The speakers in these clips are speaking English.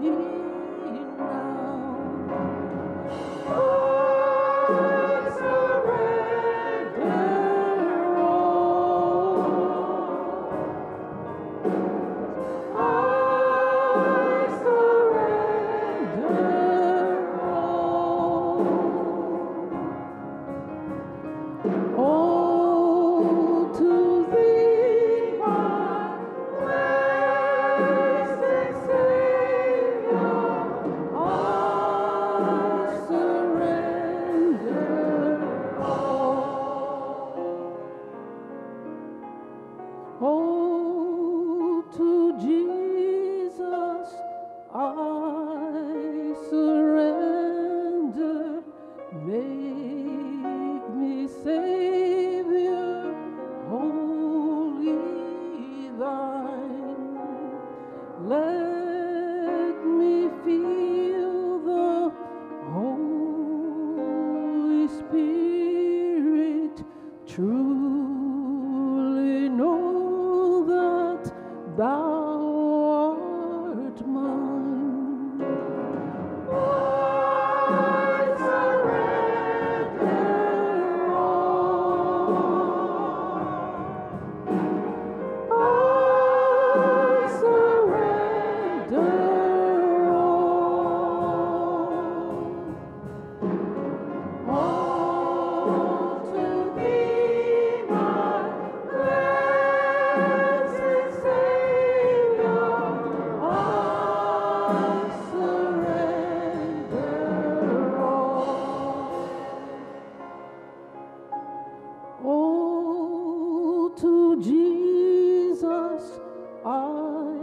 你。Spirit, true. Jesus, I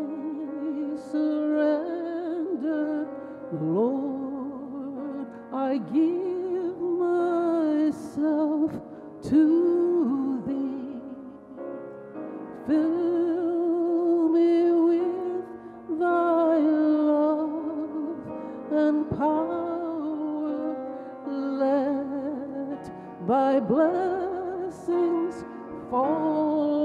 surrender. Lord, I give myself to Thee. Fill me with Thy love and power. Let Thy blessings fall.